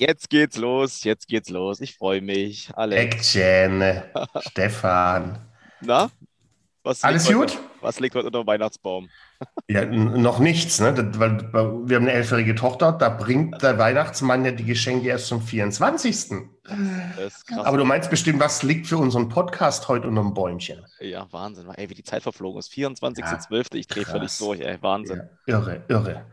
Jetzt geht's los, jetzt geht's los. Ich freue mich. Alex. Action. Stefan. Na? Was Alles gut? Heute, was liegt heute unter dem Weihnachtsbaum? Ja, noch nichts, ne? Das- Weil wir haben eine elfjährige Tochter, da bringt der Weihnachtsmann ja die Geschenke erst zum 24. Das ist krass. Aber du meinst bestimmt, was liegt für unseren Podcast heute unter dem Bäumchen? ja, Wahnsinn. Ey, wie die Zeit verflogen ist. 24.12. Ich drehe völlig durch, ey. Wahnsinn. Ja, irre, irre.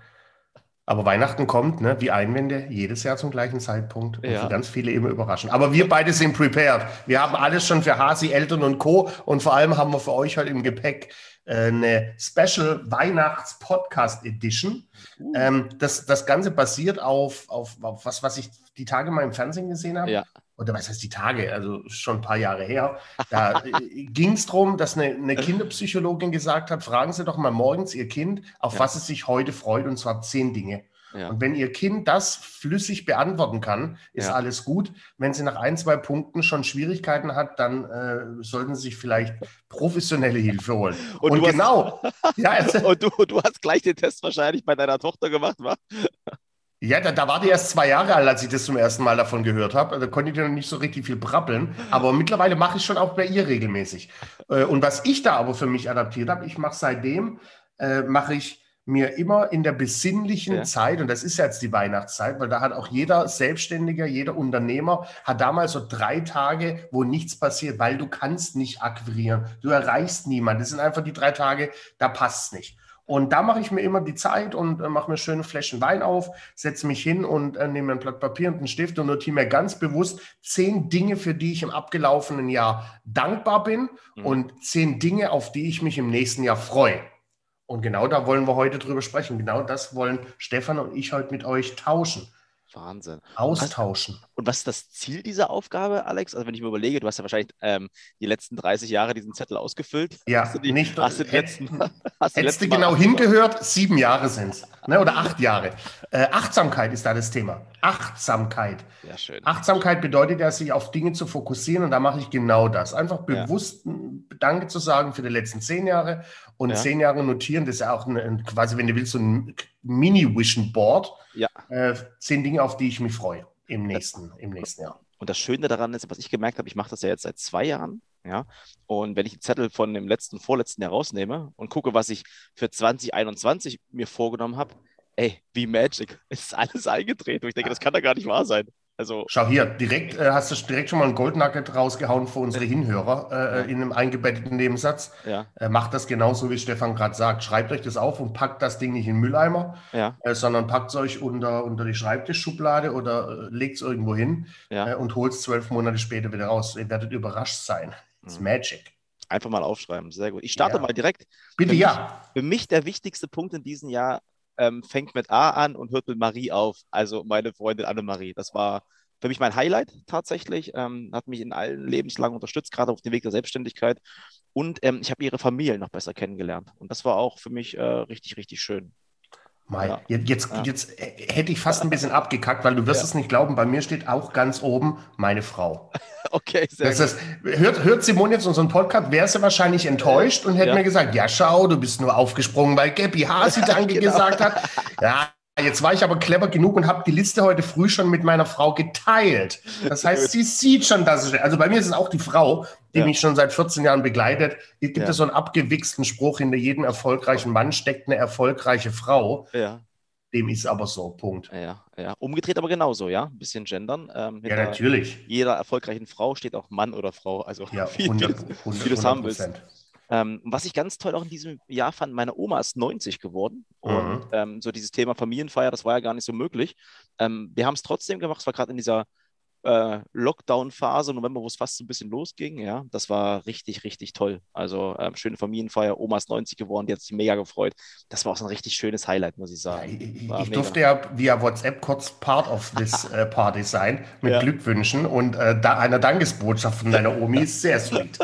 Aber Weihnachten kommt, ne, wie Einwände, jedes Jahr zum gleichen Zeitpunkt. Und Ja. für ganz viele immer überraschend. Aber wir beide sind prepared. Wir haben alles schon für Hasi, Eltern und Co. Und vor allem haben wir für euch heute im Gepäck äh, eine Special Weihnachts-Podcast Edition. Uh, Ähm, das, das Ganze basiert auf, auf, auf was, was ich die Tage mal im Fernsehen gesehen habe. Ja. Oder was heißt die Tage? Also schon ein paar Jahre her. Da ging es darum, dass eine, eine Kinderpsychologin gesagt hat, fragen Sie doch mal morgens Ihr Kind, auf Ja. was es sich heute freut, und zwar zehn Dinge. ja. Und wenn Ihr Kind das flüssig beantworten kann, ist Ja. alles gut. Wenn sie nach ein, zwei Punkten schon Schwierigkeiten hat, dann äh, sollten Sie sich vielleicht professionelle Hilfe holen. Und Und, du hast- genau, ja, also, Und du, du hast gleich den Test wahrscheinlich bei deiner Tochter gemacht, wa? Ja, da, da war die erst zwei Jahre alt, als ich das zum ersten Mal davon gehört habe. Da konnte ich noch nicht so richtig viel brabbeln. Aber mittlerweile mache ich schon auch bei ihr regelmäßig. Äh, Und was ich da aber für mich adaptiert habe, ich mache seitdem, äh, mache ich mir immer in der besinnlichen Ja. Zeit, und das ist jetzt die Weihnachtszeit, weil da hat auch jeder Selbstständiger, jeder Unternehmer, hat damals so drei Tage, wo nichts passiert, weil du kannst nicht akquirieren. Du erreichst niemanden. Das sind einfach die drei Tage, da passt es nicht. Und da mache ich mir immer die Zeit und äh, mache mir schöne Fläschchen Wein auf, setze mich hin und äh, nehme ein Blatt Papier und einen Stift und notiere mir ganz bewusst zehn Dinge, für die ich im abgelaufenen Jahr dankbar bin Mhm. und zehn Dinge, auf die ich mich im nächsten Jahr freue. Und genau da wollen wir heute drüber sprechen. Genau das wollen Stefan und ich heute mit euch tauschen, Wahnsinn. austauschen. Und was ist das Ziel dieser Aufgabe, Alex? Also wenn ich mir überlege, du hast ja wahrscheinlich ähm, die letzten 30 Jahre diesen Zettel ausgefüllt. Ja, hast du die, nicht- hast du die hätt- letzten, hast Hättest du genau hingehört, sieben Jahre sind es. Ne, oder acht Jahre. Äh, Achtsamkeit ist da das Thema. Achtsamkeit. Ja, schön. Achtsamkeit bedeutet ja, sich auf Dinge zu fokussieren und da mache ich genau das. Einfach Ja. bewusst ein Danke zu sagen für die letzten zehn Jahre und Ja. zehn Jahre notieren. Das ist ja auch ein, ein, quasi, wenn du willst, so ein Mini-Vision Board. Ja. Äh, zehn Dinge, auf die ich mich freue im nächsten, im nächsten Jahr. Und das Schöne daran ist, was ich gemerkt habe, ich mache das ja jetzt seit zwei Jahren. Ja, und wenn ich den Zettel von dem letzten, vorletzten Jahr rausnehme und gucke, was ich für 2021 mir vorgenommen habe, ey, wie Magic, es ist alles eingetreten. Und ich denke, das kann doch gar nicht wahr sein. Also, Schau hier, direkt äh, hast du direkt schon mal ein Goldnugget rausgehauen für unsere Hinhörer äh, Ja. in einem eingebetteten Nebensatz. ja, Äh, macht das genauso, wie Stefan gerade sagt. Schreibt euch das auf und packt das Ding nicht in den Mülleimer, ja, äh, sondern packt es euch unter, unter die Schreibtischschublade oder äh, legt es irgendwo hin äh, und holt es zwölf Monate später wieder raus. Ihr werdet überrascht sein. Ist Mhm. Magic. Einfach mal aufschreiben. Sehr gut. Ich starte mal direkt. Bitte Für ja. Für mich der wichtigste Punkt in diesem Jahr ähm, fängt mit A an und hört mit Marie auf. Also meine Freundin Annemarie. Das war für mich mein Highlight tatsächlich. Ähm, hat mich in allen Lebenslangen unterstützt, gerade auf dem Weg der Selbstständigkeit. Und ähm, ich habe ihre Familie noch besser kennengelernt. Und das war auch für mich äh, richtig, richtig schön. Mei, Ja. Jetzt, jetzt, Ja. jetzt äh, hätte ich fast ein bisschen abgekackt, weil du wirst Ja. es nicht glauben, bei mir steht auch ganz oben meine Frau. Okay, sehr Das gut. ist, hört, hört Simone jetzt unseren Podcast, wäre sie wahrscheinlich enttäuscht und hätte mir gesagt, ja schau, du bist nur aufgesprungen, weil Gabby Hasi Danke Genau. gesagt hat. Ja, jetzt war ich aber clever genug und habe die Liste heute früh schon mit meiner Frau geteilt. Das heißt, sie sieht schon, dass ich, also bei mir ist es auch die Frau, die Ja. mich schon seit 14 Jahren begleitet. Es gibt Ja. so einen abgewichsten Spruch, hinter jedem erfolgreichen Mann steckt eine erfolgreiche Frau. Ja, Dem ist aber so, Punkt. ja, ja. Umgedreht aber genauso, ja. Ein bisschen gendern. Ähm, Ja, natürlich. jeder erfolgreichen Frau steht auch Mann oder Frau. Also Ja, wie, wie, 100, du- 100, wie du es haben willst. 100%. Ähm, was ich ganz toll auch in diesem Jahr fand, meine Oma ist 90 geworden und Mhm. ähm, so dieses Thema Familienfeier, das war ja gar nicht so möglich. Ähm, wir haben es trotzdem gemacht, es war gerade in dieser äh, Lockdown-Phase, November, wo es fast so ein bisschen losging, ja, das war richtig, richtig toll. Also ähm, schöne Familienfeier, Oma ist 90 geworden, die hat sich mega gefreut. Das war auch so ein richtig schönes Highlight, muss ich sagen. ich, War ich mega. durfte ja via WhatsApp kurz Part of this äh, Party sein mit Ja. Glückwünschen und äh, da einer Dankesbotschaft von deiner Omi ist sehr sweet.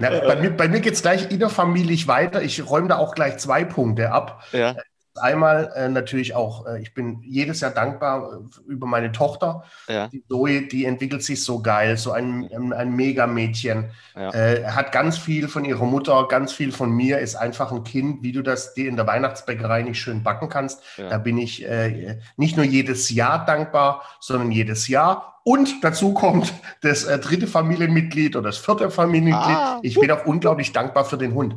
Na, bei mir, bei mir geht es gleich innerfamiliig weiter. Ich räume da auch gleich zwei Punkte ab. Ja, Einmal äh, natürlich auch, äh, ich bin jedes Jahr dankbar äh, über meine Tochter. Ja. Die Zoe, die entwickelt sich so geil, so ein, ein, ein Mega-Mädchen. Ja. Äh, hat ganz viel von ihrer Mutter, ganz viel von mir, ist einfach ein Kind, wie du das dir in der Weihnachtsbäckerei nicht schön backen kannst. Ja. Da bin ich äh, nicht nur jedes Jahr dankbar, sondern jedes Jahr. Und dazu kommt das äh, dritte Familienmitglied oder das vierte Familienmitglied. Ah. Ich bin auch unglaublich dankbar für den Hund.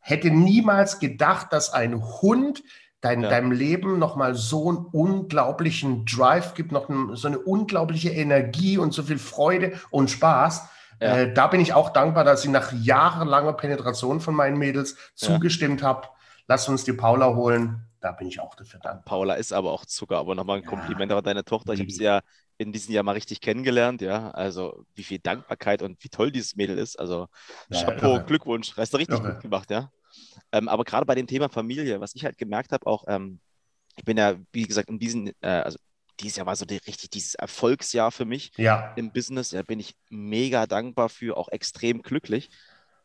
Hätte niemals gedacht, dass ein Hund dein, Ja. deinem Leben nochmal so einen unglaublichen Drive gibt, noch ein, so eine unglaubliche Energie und so viel Freude und Spaß. Ja. Äh, da bin ich auch dankbar, dass ich nach jahrelanger Penetration von meinen Mädels Ja. zugestimmt habe. Lass uns die Paula holen. Da bin ich auch dafür dankbar. Paula ist aber auch Zucker, aber nochmal ein Ja. Kompliment an deine Tochter. Ich habe sie ja in diesem Jahr mal richtig kennengelernt, ja. Also wie viel Dankbarkeit und wie toll dieses Mädel ist. Also Ja, Chapeau, irre. Glückwunsch, hast du richtig Irre. gut gemacht, ja. Ähm, aber gerade bei dem Thema Familie, was ich halt gemerkt habe, auch, ähm, ich bin ja, wie gesagt, in diesem, äh, also dieses Jahr war so die, richtig dieses Erfolgsjahr für mich Ja, im Business. Da bin ich mega dankbar für, auch extrem glücklich.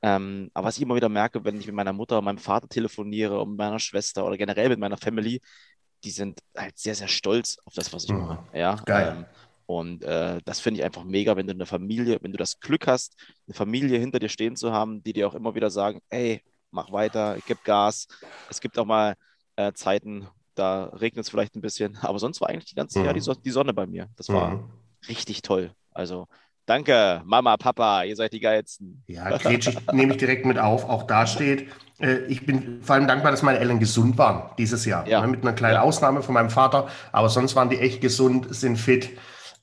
Ähm, aber was ich immer wieder merke, wenn ich mit meiner Mutter meinem Vater telefoniere und mit meiner Schwester oder generell mit meiner Family, die sind halt sehr, sehr stolz auf das, was ich Mhm. mache. Ja, Geil. Ähm, und äh, das finde ich einfach mega, wenn du eine Familie, wenn du das Glück hast, eine Familie hinter dir stehen zu haben, die dir auch immer wieder sagen, ey, mach weiter, gib Gas. Es gibt auch mal äh, Zeiten, da regnet es vielleicht ein bisschen, aber sonst war eigentlich die ganze Mhm. Jahr die, so die Sonne bei mir. Das war Mhm. richtig toll. Also danke, Mama, Papa, ihr seid die geilsten. Ja, Gretsch, ich, nehme ich direkt mit auf. Auch da steht, äh, ich bin vor allem dankbar, dass meine Eltern gesund waren dieses Jahr. Ja. Ne, Mit einer kleinen Ja. Ausnahme von meinem Vater. Aber sonst waren die echt gesund, sind fit.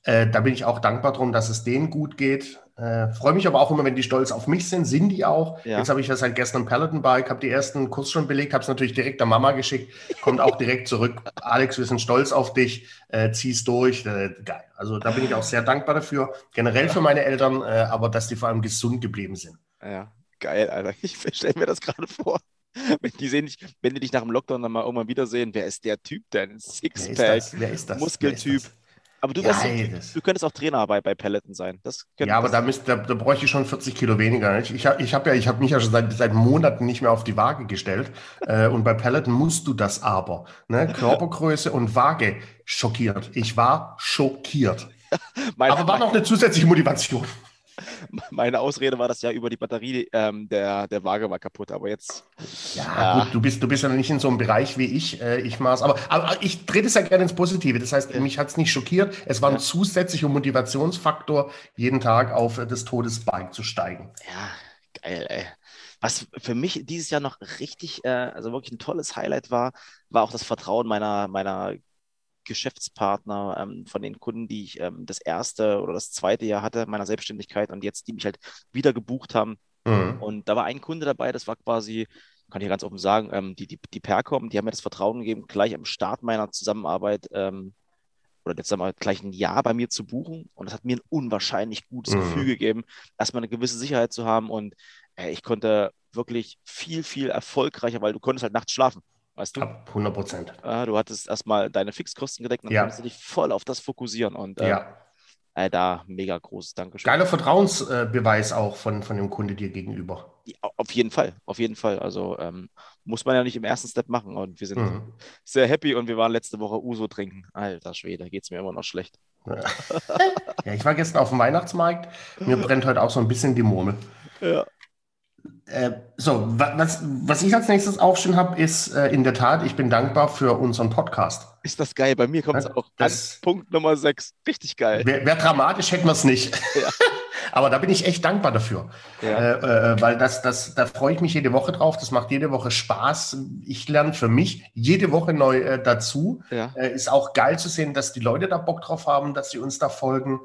Äh, da bin ich auch dankbar drum, dass es denen gut geht. Äh, Freue mich aber auch immer, wenn die stolz auf mich sind. Sind die auch. Ja. Jetzt habe ich ja seit gestern ein Peloton-Bike, habe die ersten Kurs schon belegt, habe es natürlich direkt der Mama geschickt. Kommt auch direkt zurück. Alex, wir sind stolz auf dich. Äh, zieh's durch. Äh, geil. Also da bin ich auch sehr dankbar dafür. Generell für meine Eltern, äh, aber dass die vor allem gesund geblieben sind. Ja, geil, Alter. Ich stelle mir das gerade vor. Wenn die, sehen dich, wenn die dich nach dem Lockdown dann mal irgendwann wiedersehen, wer ist der Typ denn? Sixpack. Muskeltyp. Wer ist das? Aber du, Ja, wärst, ey, das- du könntest auch Trainer bei, bei Peloton sein. Das könnte, Ja, aber da, müsst, da, da bräuchte ich schon 40 Kilo weniger. Ich, ich habe ich hab ja, ich hab mich ja schon seit, seit Monaten nicht mehr auf die Waage gestellt. Äh, und bei Peloton musst du das aber. Ne? Körpergröße und Waage schockiert. Ich war schockiert. Aber war noch eine zusätzliche Motivation. meine Ausrede war, dass ja über die Batterie ähm, der, der Waage war kaputt. Aber jetzt, Ja, Ja. gut, du bist, du bist ja nicht in so einem Bereich wie ich. Äh, ich mach's, aber, aber ich drehe das ja gerne ins Positive. Das heißt, mich hat's nicht schockiert. Es war ein Ja. zusätzlicher Motivationsfaktor, jeden Tag auf äh, das Todesbike zu steigen. ja, geil, ey. Was für mich dieses Jahr noch richtig, äh, also wirklich ein tolles Highlight war, war auch das Vertrauen meiner, meiner Geschäftspartner, ähm, von den Kunden, die ich ähm, das erste oder das zweite Jahr hatte meiner Selbstständigkeit und jetzt, die mich halt wieder gebucht haben. Mhm. Und da war ein Kunde dabei, das war quasi, kann ich ganz offen sagen, ähm, die, die, die Percom, die haben mir das Vertrauen gegeben, gleich am Start meiner Zusammenarbeit ähm, oder der Zusammenarbeit gleich ein Jahr bei mir zu buchen. Und das hat mir ein unwahrscheinlich gutes Mhm. Gefühl gegeben, erstmal eine gewisse Sicherheit zu haben. Und äh, ich konnte wirklich viel, viel erfolgreicher, weil du konntest halt nachts schlafen. Weißt du? Ab 100 Prozent. Äh, du hattest erstmal deine Fixkosten gedeckt und dann Ja. konntest du dich voll auf das fokussieren. Und äh, Ja. äh, da mega großes Dankeschön. Geiler Vertrauensbeweis auch von, von dem Kunde dir gegenüber. Ja, Auf jeden Fall, auf jeden Fall. Also ähm, muss man ja nicht im ersten Step machen. Und wir sind Mhm. sehr happy und wir waren letzte Woche Uso trinken. Alter Schwede, geht es mir immer noch schlecht. Ja, ich war gestern auf dem Weihnachtsmarkt. Mir brennt heute auch so ein bisschen die Murmel. Ja. Äh, so, wa- was, was ich als nächstes aufstehen habe, ist äh, in der Tat, ich bin dankbar für unseren Podcast. Ist das geil? Bei mir kommt es Ja, auch das- Punkt Nummer 6. Richtig geil. Wäre wär dramatisch, hätten wir es nicht. Ja. Aber da bin ich echt dankbar dafür. Ja. Äh, äh, weil das, das, da freue ich mich jede Woche drauf. Das macht jede Woche Spaß. Ich lerne für mich jede Woche neu äh, dazu. Ja. Ist auch geil zu sehen, dass die Leute da Bock drauf haben, dass sie uns da folgen.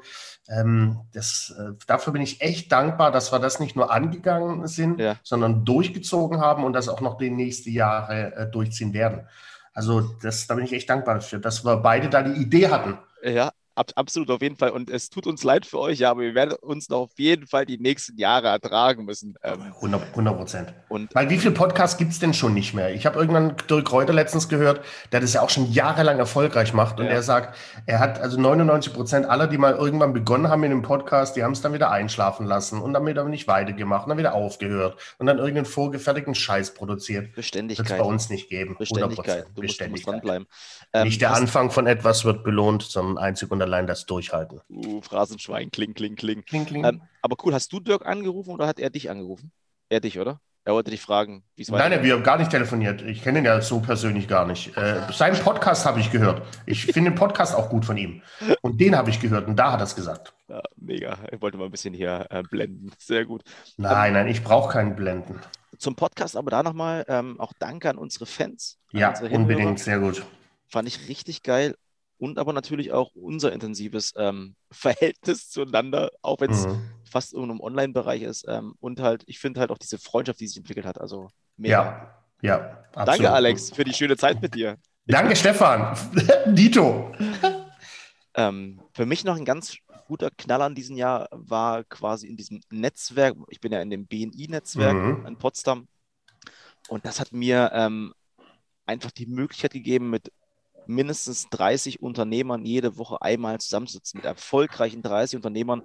Ähm, das, dafür bin ich echt dankbar, dass wir das nicht nur angegangen sind, Ja. Sondern durchgezogen haben und das auch noch die nächsten Jahre äh, durchziehen werden. Also das, da bin ich echt dankbar dafür, dass wir beide da die Idee hatten. Ja, ab, absolut auf jeden Fall. Und es tut uns leid für euch, ja, aber wir werden uns noch auf jeden Fall die nächsten Jahre ertragen müssen. Ähm, 100 Prozent. Weil wie viele Podcasts gibt es denn schon nicht mehr? Ich habe irgendwann Dirk Reuter letztens gehört, der das ja auch schon jahrelang erfolgreich macht. Und ja. er sagt, er hat also 99 Prozent aller, die mal irgendwann begonnen haben mit dem Podcast, die haben es dann wieder einschlafen lassen und dann wieder nicht weitergemacht und dann wieder aufgehört und dann irgendeinen vorgefertigten Scheiß produziert. Beständigkeit. Wird es bei uns nicht geben. Beständigkeit. Du musst, du musst dranbleiben. Ähm, nicht der Anfang von etwas wird belohnt, sondern einzig und allein das Durchhalten. Uh, Phrasenschwein, kling, kling, kling. kling, kling. Ähm, aber cool, hast du Dirk angerufen oder hat er dich angerufen? Er dich, oder? Er wollte dich fragen, wie es weitergeht. Nein, wir haben gar nicht telefoniert. Ich kenne ihn ja so persönlich gar nicht. Äh, seinen Podcast habe ich gehört. Ich finde den Podcast auch gut von ihm. Und den habe ich gehört und da hat er es gesagt. Ja, mega. Ich wollte mal ein bisschen hier äh, blenden. Sehr gut. Nein, nein, ich brauche keinen Blenden. Zum Podcast aber da nochmal ähm, auch Danke an unsere Fans. An ja, unsere unbedingt. Sehr gut. Fand ich richtig geil und aber natürlich auch unser intensives ähm, Verhältnis zueinander, auch wenn es mhm. fast in einem Online-Bereich ist. Ähm, und halt, ich finde halt auch diese Freundschaft, die sich entwickelt hat. Also mega. Ja, ja. Absolut. Danke, Alex, für die schöne Zeit mit dir. Danke, Stefan. Dito. Ähm, für mich noch ein ganz guter Knaller in diesem Jahr war quasi in diesem Netzwerk. Ich bin ja in dem BNI-Netzwerk mhm. in Potsdam. Und das hat mir ähm, einfach die Möglichkeit gegeben, mit mindestens 30 Unternehmern jede Woche einmal zusammensitzen, mit erfolgreichen 30 Unternehmern.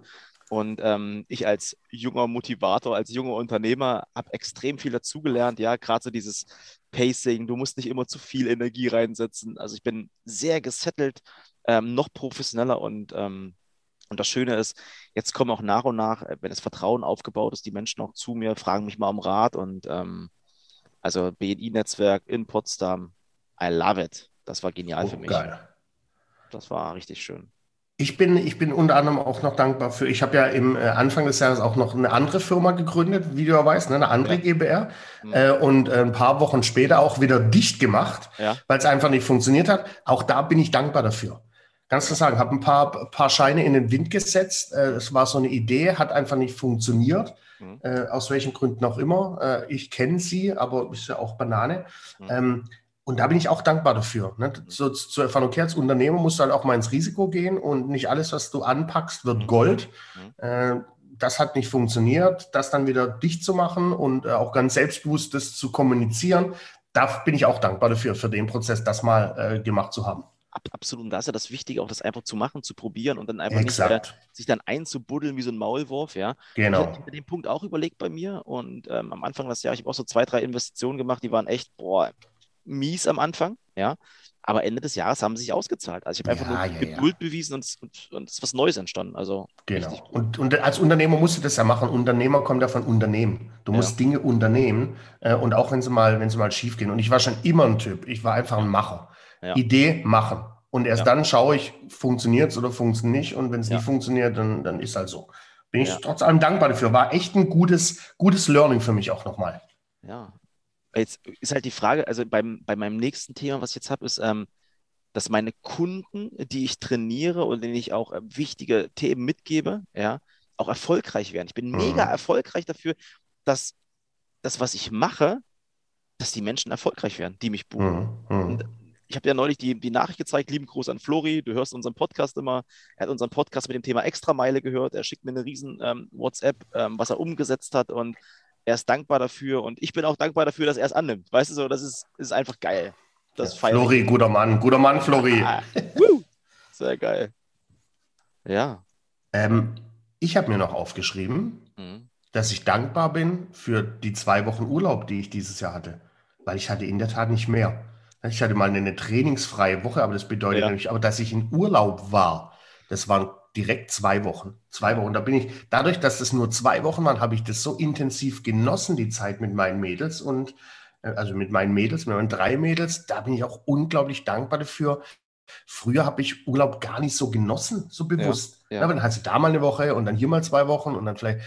Und ähm, ich als junger Motivator, als junger Unternehmer habe extrem viel dazugelernt. Ja, gerade so dieses Pacing, du musst nicht immer zu viel Energie reinsetzen. Also ich bin sehr gesettelt, ähm, noch professioneller und, ähm, und das Schöne ist, jetzt kommen auch nach und nach, äh, wenn das Vertrauen aufgebaut ist, die Menschen auch zu mir, fragen mich mal um Rat und ähm, also BNI-Netzwerk in Potsdam, I love it. Das war genial oh, für mich. Geil. Das war richtig schön. Ich bin, ich bin unter anderem auch noch dankbar für, ich habe ja im äh, Anfang des Jahres auch noch eine andere Firma gegründet, wie du ja weißt, ne, eine andere ja. GBR. Mhm. Äh, und äh, ein paar Wochen später auch wieder dicht gemacht, ja. weil es einfach nicht funktioniert hat. Auch da bin ich dankbar dafür. Ganz klar sagen, habe ein paar, paar Scheine in den Wind gesetzt. Äh, es war so eine Idee, hat einfach nicht funktioniert. Mhm. Äh, aus welchen Gründen auch immer. Äh, ich kenne sie, aber ist ja auch Banane. Mhm. Ähm, und da bin ich auch dankbar dafür. Ne? So, zu erfahren, okay, als Unternehmer musst du halt auch mal ins Risiko gehen und nicht alles, was du anpackst, wird mhm. Gold. Mhm. Äh, das hat nicht funktioniert. Das dann wieder dicht zu machen und äh, auch ganz selbstbewusst das zu kommunizieren, da bin ich auch dankbar dafür, für den Prozess, das mal äh, gemacht zu haben. Absolut. Und da ist ja das Wichtige, auch das einfach zu machen, zu probieren und dann einfach Exakt. nicht mehr, sich dann einzubuddeln wie so ein Maulwurf. Ja. Genau. Ich habe den Punkt auch überlegt bei mir und ähm, am Anfang des Jahres, ich habe auch so zwei, drei Investitionen gemacht, die waren echt, boah, mies am Anfang, ja. Aber Ende des Jahres haben sie sich ausgezahlt. Also ich habe einfach ja, nur ja, Geduld ja. bewiesen und, und, und, es ist was Neues entstanden. Also genau. Und, und, als Unternehmer musst du das ja machen. Unternehmer kommt ja von Unternehmen. Du musst Dinge unternehmen äh, und auch wenn sie mal, wenn sie mal schief gehen. Und ich war schon immer ein Typ. Ich war einfach ein Macher. Idee machen. Und erst dann schaue ich, funktioniert es oder funktioniert nicht. Und wenn es nicht funktioniert, dann, dann ist halt so. Bin ich trotz allem dankbar dafür. War echt ein gutes, gutes Learning für mich auch nochmal. Ja, Jetzt ist halt die Frage, also beim, bei meinem nächsten Thema, was ich jetzt habe, ist, ähm, dass meine Kunden, die ich trainiere und denen ich auch äh, wichtige Themen mitgebe, ja, auch erfolgreich werden. Ich bin mhm. mega erfolgreich dafür, dass das, was ich mache, dass die Menschen erfolgreich werden, die mich buchen. Mhm. Und ich habe ja neulich die, die Nachricht gezeigt, lieben Gruß an Flori, du hörst unseren Podcast immer. Er hat unseren Podcast mit dem Thema Extrameile gehört. Er schickt mir eine riesen ähm, WhatsApp, ähm, was er umgesetzt hat und er ist dankbar dafür und ich bin auch dankbar dafür, dass er es annimmt. Weißt du so, das ist, ist einfach geil. Das ja, Flori, guter Mann, guter Mann, Flori. Ah, Sehr geil. Ja. Ähm, ich habe mir noch aufgeschrieben, mhm. dass ich dankbar bin für die zwei Wochen Urlaub, die ich dieses Jahr hatte. Weil ich hatte in der Tat nicht mehr. Ich hatte mal eine trainingsfreie Woche, aber das bedeutet ja. nämlich auch, dass ich in Urlaub war. Das waren direkt zwei Wochen. Zwei Wochen. Da bin ich, dadurch, dass es nur zwei Wochen waren, habe ich das so intensiv genossen, die Zeit mit meinen Mädels und äh, also mit meinen Mädels, mit meinen drei Mädels. Da bin ich auch unglaublich dankbar dafür. Früher habe ich Urlaub gar nicht so genossen, so bewusst. Ja, ja. aber dann hast du da mal eine Woche und dann hier mal zwei Wochen und dann vielleicht,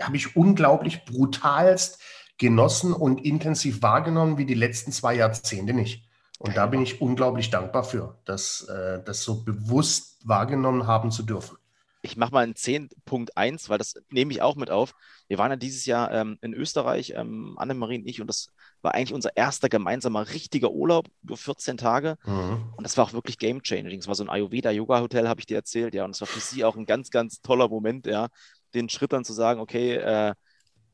habe ich unglaublich brutalst genossen und intensiv wahrgenommen wie die letzten zwei Jahrzehnte nicht. Und da bin ich unglaublich dankbar für, dass äh, das so bewusst wahrgenommen haben zu dürfen. Ich mache mal einen 10.1, weil das nehme ich auch mit auf. Wir waren ja dieses Jahr ähm, in Österreich, ähm, Annemarie und ich, und das war eigentlich unser erster gemeinsamer richtiger Urlaub über 14 Tage. Mhm. Und das war auch wirklich game changing. Es war so ein Ayurveda-Yoga-Hotel, habe ich dir erzählt, ja. Und es war für sie auch ein ganz, ganz toller Moment, ja, den Schritt dann zu sagen, okay, äh,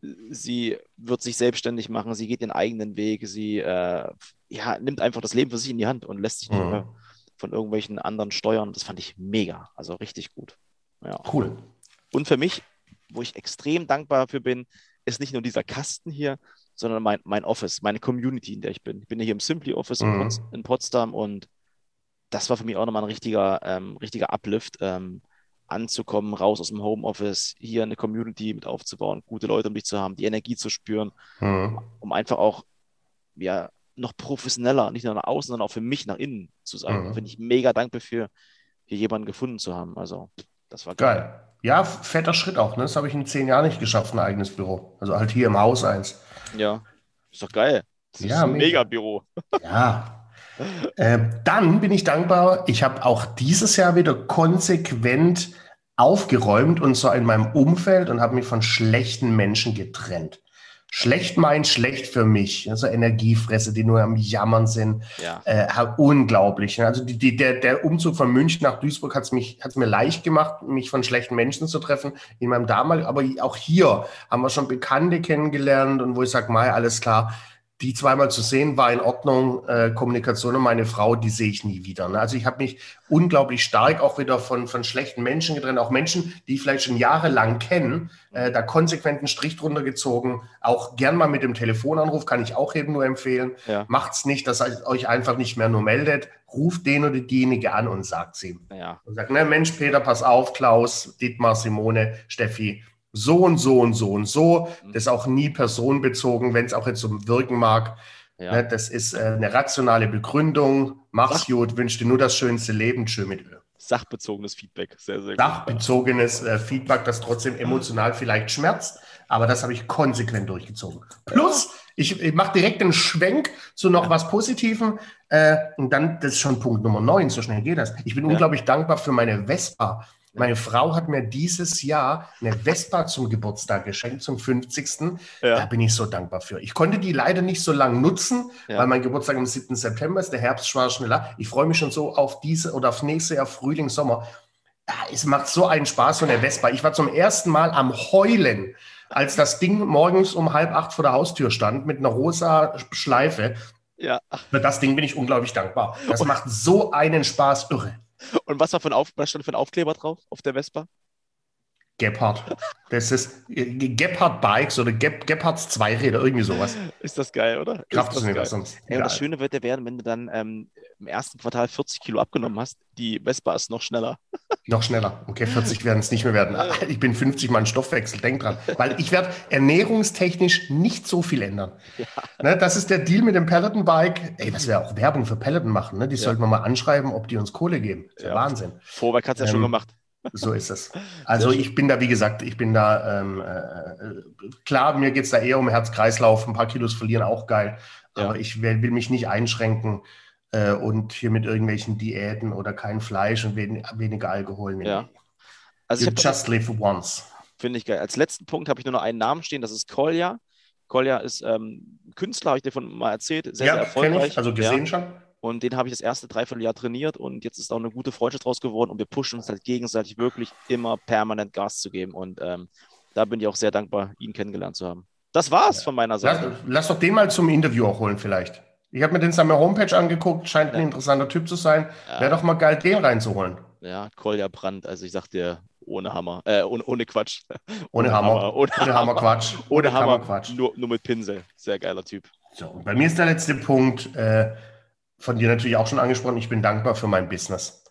sie wird sich selbstständig machen, sie geht ihren eigenen Weg, sie äh, ja, nimmt einfach das Leben für sich in die Hand und lässt sich nicht mhm. mehr von irgendwelchen anderen steuern. Das fand ich mega, also richtig gut. Ja. Cool. Und für mich, wo ich extrem dankbar dafür bin, ist nicht nur dieser Kasten hier, sondern mein, mein Office, meine Community, in der ich bin. Ich bin hier im Simply Office mhm. in, Potsdam und das war für mich auch nochmal ein richtiger, ähm, richtiger Uplift, ähm, anzukommen, raus aus dem Homeoffice, hier eine Community mit aufzubauen, gute Leute um dich zu haben, die Energie zu spüren, mhm. um einfach auch ja, noch professioneller, nicht nur nach außen, sondern auch für mich nach innen zu sein. Mhm. Da bin ich mega dankbar für, hier jemanden gefunden zu haben. Also, das war geil. geil. Ja, fetter Schritt auch. Ne? Das habe ich in zehn Jahren nicht geschafft, ein eigenes Büro. Also halt hier im Haus eins. Ja, ist doch geil. Das ja, ist ein Mega-Büro. Ja. Äh, dann bin ich dankbar, ich habe auch dieses Jahr wieder konsequent aufgeräumt und zwar in meinem Umfeld und habe mich von schlechten Menschen getrennt. Schlecht meint schlecht für mich. Also Energiefresse, die nur am Jammern sind. Ja. Äh, unglaublich. Also die, die, der, der Umzug von München nach Duisburg hat es mir leicht gemacht, mich von schlechten Menschen zu treffen. In meinem damaligen, aber auch hier haben wir schon Bekannte kennengelernt und wo ich sage, Mai, alles klar, die zweimal zu sehen war in Ordnung. Äh, Kommunikation und meine Frau, die sehe ich nie wieder. Ne? Also ich habe mich unglaublich stark auch wieder von, von schlechten Menschen getrennt, auch Menschen, die ich vielleicht schon jahrelang kennen, äh, da konsequenten Strich drunter gezogen. Auch gern mal mit dem Telefonanruf kann ich auch eben nur empfehlen. Ja. Macht's nicht, dass ihr euch einfach nicht mehr nur meldet. Ruft den oder diejenige an und sagt ihm. Ja. Und sagt, ne, Mensch, Peter, pass auf, Klaus, Dietmar, Simone, Steffi, so und so und so und so. Mhm. Das ist auch nie personenbezogen, wenn es auch jetzt so wirken mag. Ja. Ne, das ist äh, eine rationale Begründung. Mach's Sach gut, wünsche dir nur das schönste Leben. Tschö mit Öl. Sachbezogenes Feedback, sehr, sehr gut. Sachbezogenes äh, Feedback, das trotzdem emotional vielleicht schmerzt, aber das habe ich konsequent durchgezogen. Plus, ich, ich mache direkt einen Schwenk zu noch ja. was Positivem. Äh, und dann, das ist schon Punkt Nummer 9, so schnell geht das. Ich bin ja. unglaublich dankbar für meine Vespa. Meine Frau hat mir dieses Jahr eine Vespa zum Geburtstag geschenkt, zum 50. Ja. Da bin ich so dankbar für. Ich konnte die leider nicht so lange nutzen, ja. weil mein Geburtstag am 7. September ist, der Herbst war schneller. Ich freue mich schon so auf diese oder auf nächstes Jahr Frühling, Sommer. Es macht so einen Spaß von der Vespa. Ich war zum ersten Mal am Heulen, als das Ding morgens um halb acht vor der Haustür stand mit einer rosa Schleife. Ja. Für das Ding bin ich unglaublich dankbar. Das macht so einen Spaß, irre. Und was war für Auf was stand für ein Aufkleber drauf auf der Vespa? Gepard. Das ist äh, Gepard Bikes oder Gep Gepards Zweiräder, irgendwie sowas. Ist das geil, oder? Kraft des Universums. Ey, das Schöne wird ja werden, wenn du dann ähm, im ersten Quartal 40 Kilo abgenommen hast, die Vespa ist noch schneller. Noch schneller. Okay, 40 werden es nicht mehr werden. Ich bin 50 Mal ein Stoffwechsel, denk dran. Weil ich werde ernährungstechnisch nicht so viel ändern. Ja. Ne, das ist der Deal mit dem Peloton-Bike. Ey, was wir auch Werbung für Peloton machen, ne? die ja. sollten wir mal anschreiben, ob die uns Kohle geben. Das ist ja, Wahnsinn. Vorwerk hat es ja ähm, schon gemacht. So ist es. Also ich bin da, wie gesagt, ich bin da, ähm, äh, klar, mir geht es da eher um Herz-Kreislauf, ein paar Kilos verlieren, auch geil. Ja. Aber ich will, will, mich nicht einschränken äh, und hier mit irgendwelchen Diäten oder kein Fleisch und wen, weniger Alkohol nehmen. Ja. Also you just live once. Finde ich geil. Als letzten Punkt habe ich nur noch einen Namen stehen, das ist Kolja. Kolja ist ähm, Künstler, habe ich dir von mal erzählt, sehr, ja, sehr erfolgreich. Ich, also gesehen ja. schon. Und den habe ich das erste Dreivierteljahr trainiert und jetzt ist auch eine gute Freundschaft draus geworden und wir pushen uns halt gegenseitig wirklich immer permanent Gas zu geben. Und ähm, da bin ich auch sehr dankbar, ihn kennengelernt zu haben. Das war's ja. von meiner Seite. Lass, lass, doch den mal zum Interview auch holen, vielleicht. Ich habe mir den seine Homepage angeguckt, scheint ein interessanter Typ zu sein. Ja. Wäre doch mal geil, den reinzuholen. Ja, Kolja Brandt, also ich sag dir, ohne Hammer, äh, ohne, ohne Quatsch. Ohne, ohne Hammer. Hammer. Ohne, ohne Hammer, Quatsch. Ohne, ohne Hammer, Hammer Quatsch. Nur, nur mit Pinsel. Sehr geiler Typ. So, bei mir ist der letzte Punkt. Äh, von dir natürlich auch schon angesprochen, ich bin dankbar für mein Business.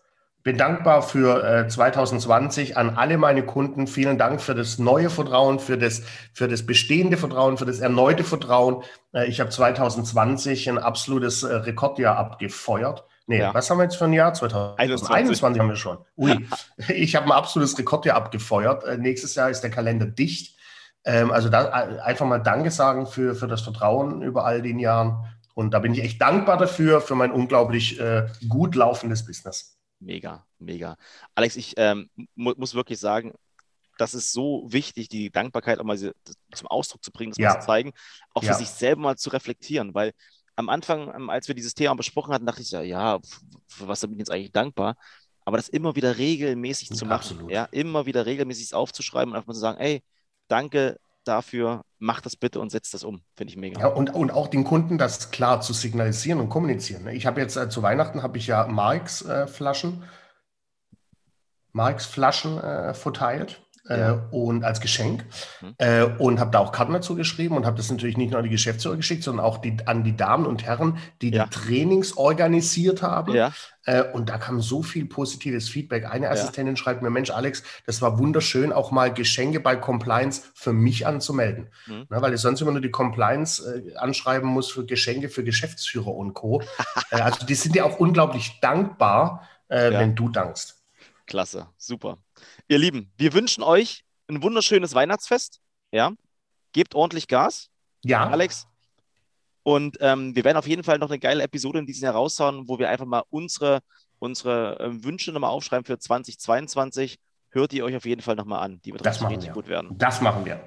Bin dankbar für äh, 2020 an alle meine Kunden. Vielen Dank für das neue Vertrauen, für das, für das bestehende Vertrauen, für das erneute Vertrauen. Äh, ich habe 2020 ein absolutes äh, Rekordjahr abgefeuert. Nee, ja. was haben wir jetzt für ein Jahr? 2021 haben wir schon. Ui, ich habe ein absolutes Rekordjahr abgefeuert. Äh, nächstes Jahr ist der Kalender dicht. Ähm, also da äh, einfach mal Danke sagen für, für das Vertrauen über all den Jahren. Und da bin ich echt dankbar dafür, für mein unglaublich äh, gut laufendes Business. Mega, mega. Alex, ich ähm, mu muss wirklich sagen, das ist so wichtig, die Dankbarkeit auch mal zum Ausdruck zu bringen, das Ja. mal zu zeigen, auch für Ja. sich selber mal zu reflektieren, weil am Anfang, ähm, als wir dieses Thema besprochen hatten, dachte ich ja, ja, für was bin ich jetzt eigentlich dankbar? Aber das immer wieder regelmäßig zu machen, absolut. ja, immer wieder regelmäßig aufzuschreiben und einfach mal zu sagen, ey, danke dafür, mach das bitte und setz das um. Finde ich mega. Ja, und, und auch den Kunden das klar zu signalisieren und kommunizieren. ne? Ich habe jetzt äh, zu Weihnachten habe ich ja Marks äh, Flaschen, Marks Flaschen äh, verteilt. Äh, Ja. und als Geschenk Hm. äh, und habe da auch Karten dazu geschrieben und habe das natürlich nicht nur an die Geschäftsführer geschickt, sondern auch die, an die Damen und Herren, die Ja. die Trainings organisiert haben. Ja, Äh, und da kam so viel positives Feedback. Eine Ja. Assistentin schreibt mir, Mensch, Alex, das war wunderschön, auch mal Geschenke bei Compliance für mich anzumelden. Mhm. Ne, weil ich sonst immer nur die Compliance äh, anschreiben muss für Geschenke für Geschäftsführer und Co. äh, also die sind dir auch unglaublich dankbar, äh, Ja. wenn du dankst. Klasse, super. Ihr Lieben, wir wünschen euch ein wunderschönes Weihnachtsfest. Ja, gebt ordentlich Gas, Ja, Alex. Und ähm, wir werden auf jeden Fall noch eine geile Episode in diesem Jahr raushauen, wo wir einfach mal unsere, unsere ähm, Wünsche nochmal aufschreiben für 2022. Hört ihr euch auf jeden Fall nochmal an. Die wird Das richtig, wir. gut werden. das machen wir.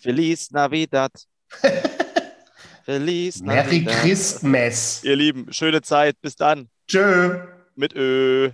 Feliz Navidad. Feliz Merry Navidad. Christmas. Ihr Lieben, schöne Zeit. Bis dann. Tschö. Mit Ö.